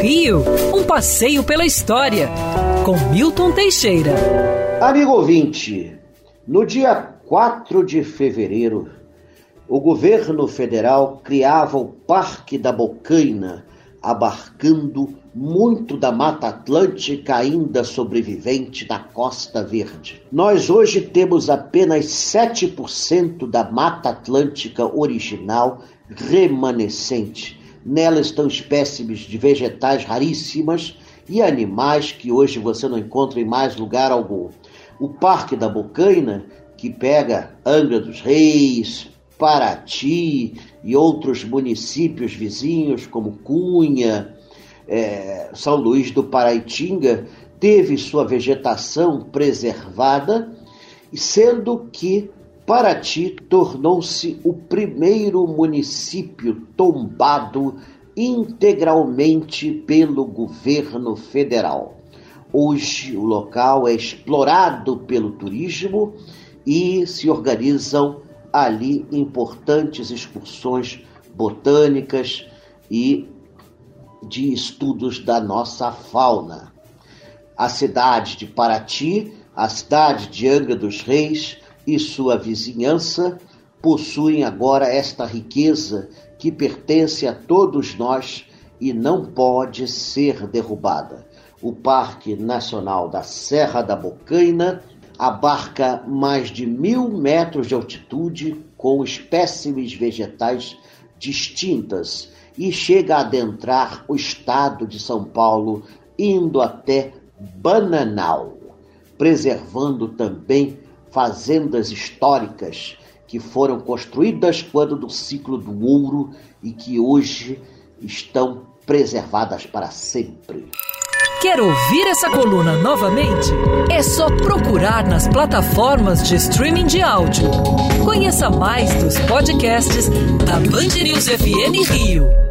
Rio, um passeio pela história, com Milton Teixeira. Amigo ouvinte, no dia 4 de fevereiro, o governo federal criava o Parque da Bocaina, abarcando muito da Mata Atlântica ainda sobrevivente da Costa Verde. Nós hoje temos apenas 7% da Mata Atlântica original remanescente. Nela estão espécimes de vegetais raríssimas e animais que hoje você não encontra em mais lugar algum. O Parque da Bocaina, que pega Angra dos Reis, Paraty e outros municípios vizinhos, como Cunha, é, São Luís do Paraitinga, teve sua vegetação preservada, sendo que Paraty tornou-se o primeiro município tombado integralmente pelo governo federal. Hoje o local é explorado pelo turismo e se organizam ali importantes excursões botânicas e de estudos da nossa fauna. A cidade de Paraty, a cidade de Angra dos Reis e sua vizinhança possuem agora esta riqueza que pertence a todos nós e não pode ser derrubada. O Parque Nacional da Serra da Bocaina abarca mais de mil metros de altitude com espécimes vegetais distintas e chega a adentrar o estado de São Paulo, indo até Bananal, preservando também fazendas históricas que foram construídas quando do ciclo do ouro e que hoje estão preservadas para sempre. Quer ouvir essa coluna novamente? É só procurar nas plataformas de streaming de áudio. Conheça mais dos podcasts da Band News FM Rio.